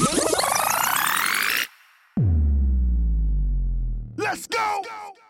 Let's go! Let's go.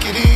take it easy.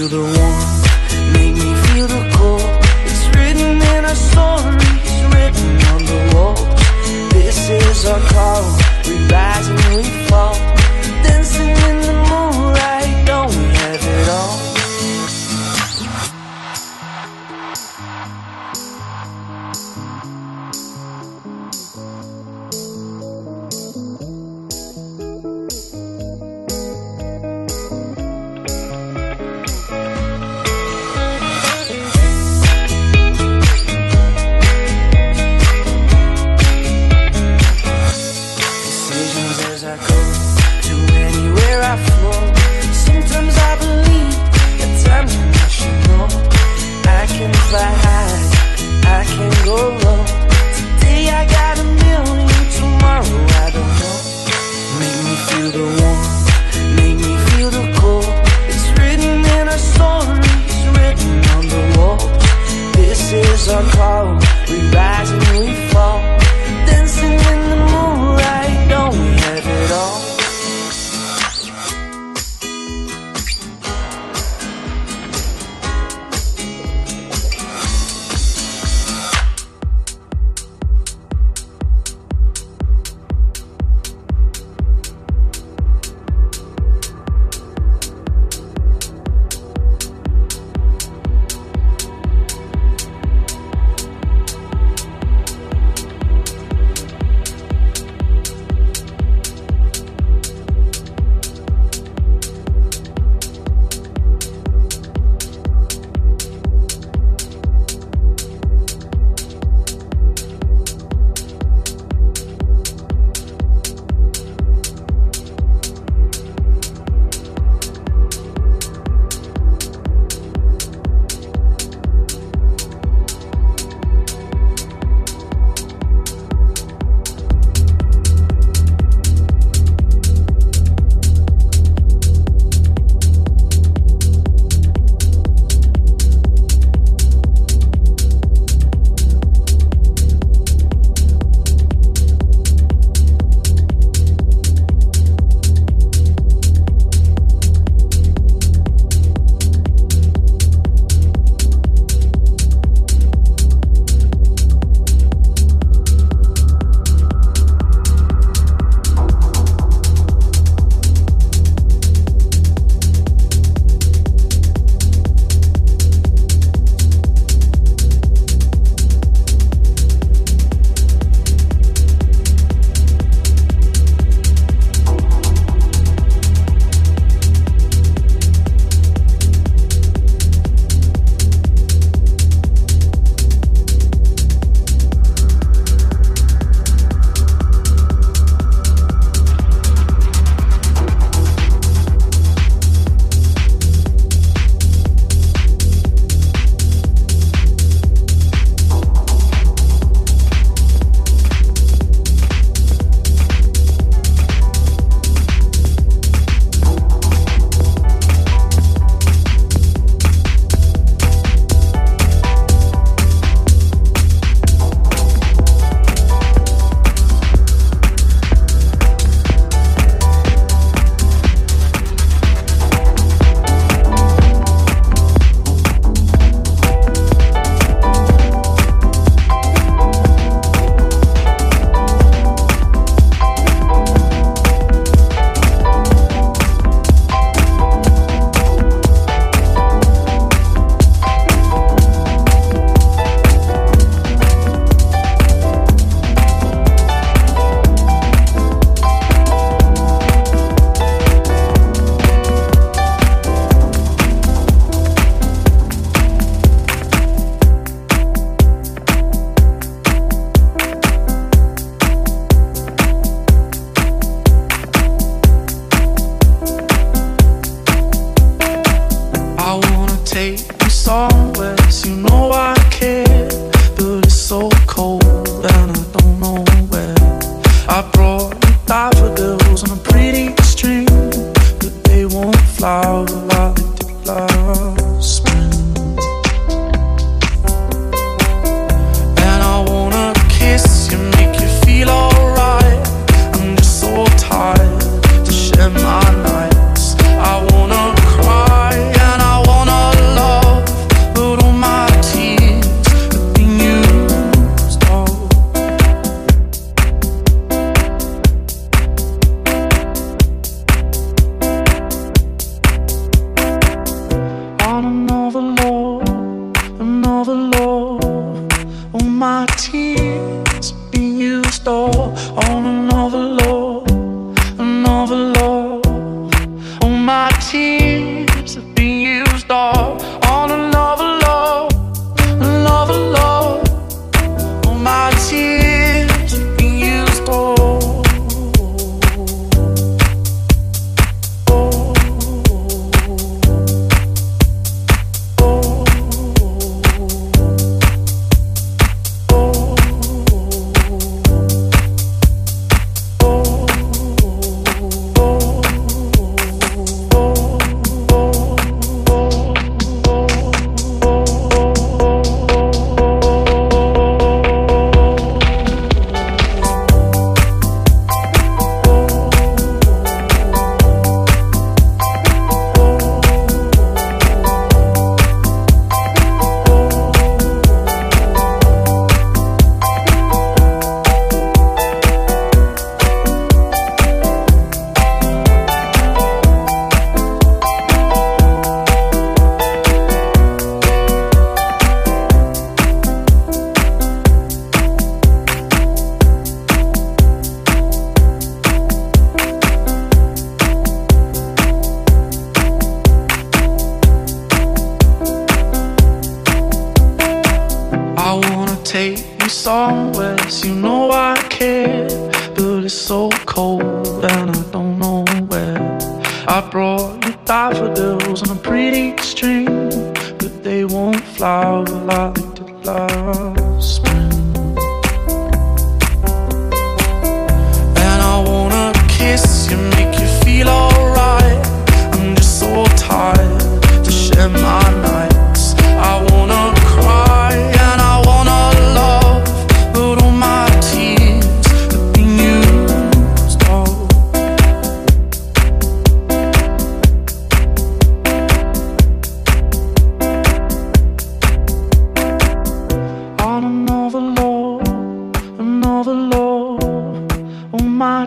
you the warmth, make me feel the cold. It's written in our stories, written on the wall. This is our call, we rise and we fall flowers the love, all my tears being used all on another love. love's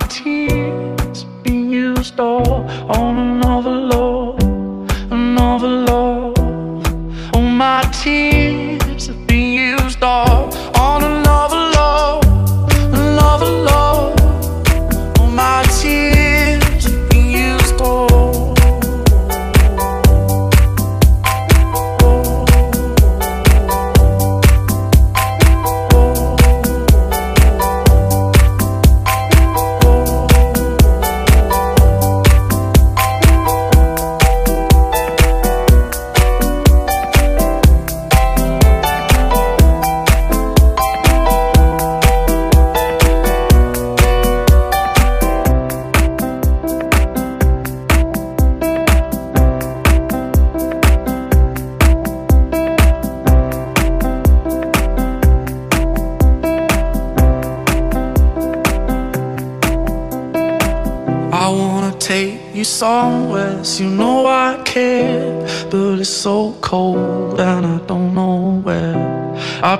tears be used all on another love, another love. Oh, my tears be used all.